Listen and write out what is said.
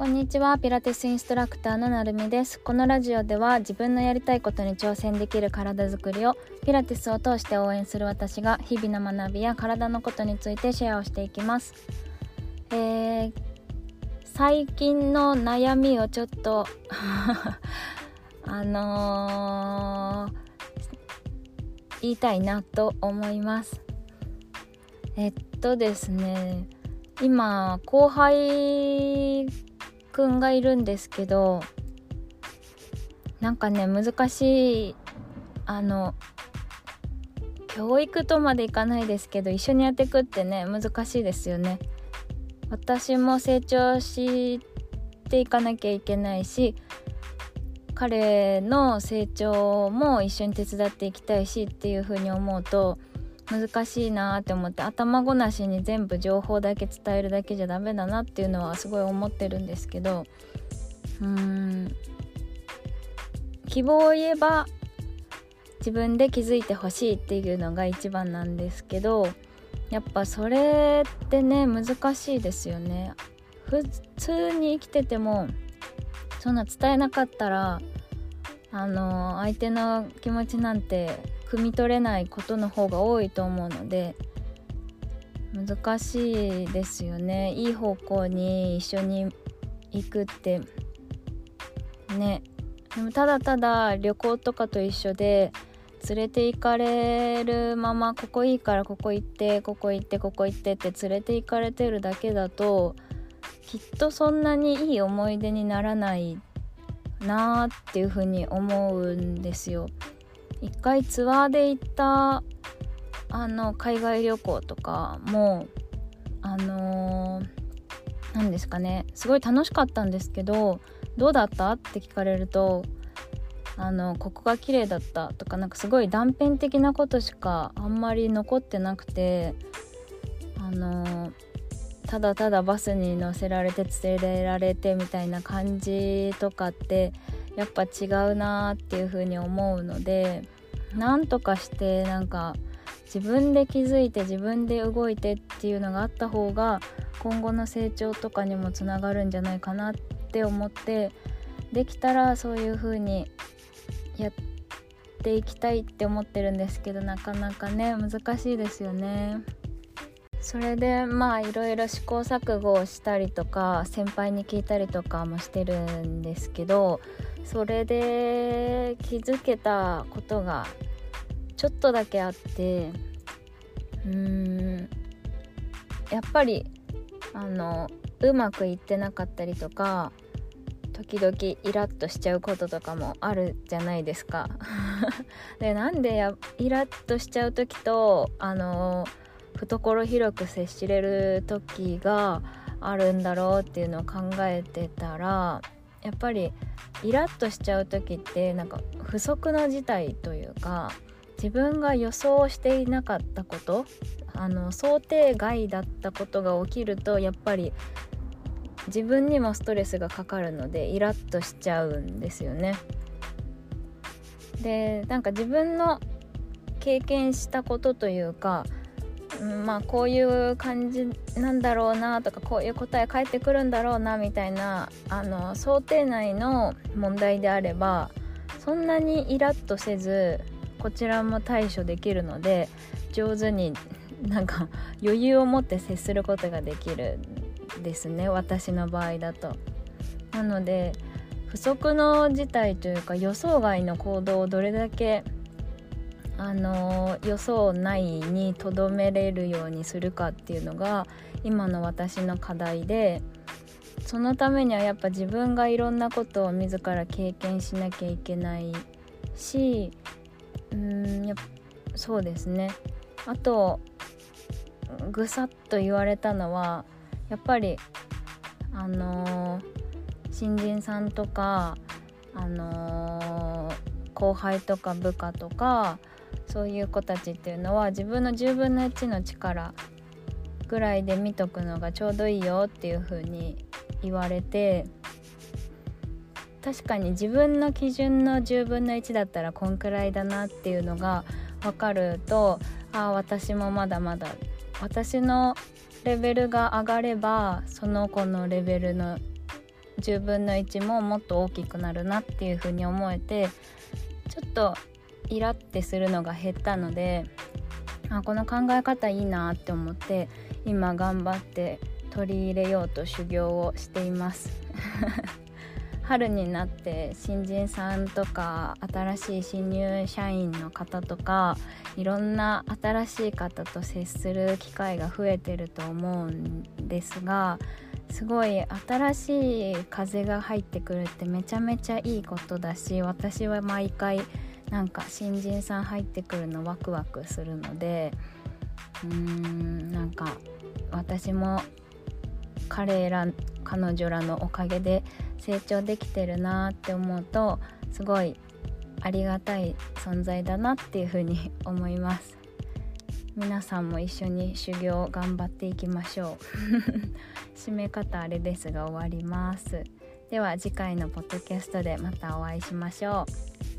こんにちは。ピラティスインストラクターのなるみです。このラジオでは自分のやりたいことに挑戦できる体づくりをピラティスを通して応援する私が日々の学びや体のことについてシェアをしていきます、えー、最近の悩みをちょっと あのー、言いたいなと思います。えっとですね今後輩くんがいるんですけどなんかね難しいあの教育とまでいかないですけど一緒にやってくってね難しいですよね。私も成長していかなきゃいけないし彼の成長も一緒に手伝っていきたいしっていう風に思うと難しいなって思って頭ごなしに全部情報だけ伝えるだけじゃダメだなっていうのはすごい思ってるんですけどうーん。希望を言えば自分で気づいてほしいっていうのが一番なんですけどやっぱそれってね難しいですよね。普通に生きててもそんな伝えなかったらあの相手の気持ちなんて汲み取れないことの方が多いと思うので難しいですよね。いい方向に一緒に行くって。ね。でもただただ旅行とかと一緒で連れて行かれるままここいいからここ行ってここ行ってここ行ってって連れて行かれてるだけだときっとそんなにいい思い出にならないなーっていうふうに思うんですよ。一回ツアーで行ったあの海外旅行とかもあの何、ー、ですかねすごい楽しかったんですけどどうだった？って聞かれるとあのここが綺麗だったとかなんかすごい断片的なことしかあんまり残ってなくてあのただただバスに乗せられて連れられてみたいな感じとかってやっぱ違うなっていう風に思うのでなんとかしてなんか自分で気づいて自分で動いてっていうのがあった方が今後の成長とかにもつながるんじゃないかなって思ってできたらそういう風にやっていきたいって思ってるんですけどなかなかね難しいですよね。それでまあいろいろ試行錯誤をしたりとか先輩に聞いたりとかもしてるんですけどそれで気づけたことがちょっとだけあってうーんやっぱりあのうまくいってなかったりとか時々イラッとしちゃうこととかもあるじゃないですか。でなんでやイラッとしちゃう時とあの懐広く接しれる時があるんだろうっていうのを考えてたらやっぱりイラッとしちゃう時ってなんか不測の事態というか自分が予想していなかったことあの想定外だったことが起きるとやっぱり自分にもストレスがかかるのでイラッとしちゃうんですよね。でなんか自分の経験したことというかまあこういう感じなんだろうなとかこういう答え返ってくるんだろうなみたいなあの想定内の問題であればそんなにイラッとせずこちらも対処できるので上手になんか余裕を持って接することができるですね私の場合だと。なので不測の事態というか予想外の行動をどれだけあの予想内にとどめれるようにするかっていうのが今の私の課題でそのためにはやっぱ自分がいろんなことを自ら経験しなきゃいけないしうんやそうですね。あとぐさっと言われたのはやっぱりあのー、新人さんとかあのー、後輩とか部下とかそういう子たちっていうのは自分の10分の1の力ぐらいで見とくのがちょうどいいよっていう風に言われて確かに自分の基準の10分の1だったらこんくらいだなっていうのが分かるとああ私もまだまだ私のレベルが上がればその子のレベルの10分の1ももっと大きくなるなっていう風に思えてちょっとイラってするのが減ったのであこの考え方いいなって思って今頑張って取り入れようと修行をしています。春になって新人さんとか新しい新入社員の方とかいろんな新しい方と接する機会が増えてると思うんですがすごい新しい風が入ってくるってめちゃめちゃいいことだし私は毎回なんか新人さん入ってくるのワクワクするのでうーんなんか私も彼ら彼女らのおかげで成長できてるなって思うとすごいありがたい存在だなっていうふうに思います。皆さんも一緒に修行頑張っていきましょう。締め方あれですが終わります。では次回のポッドキャストでまたお会いしましょう。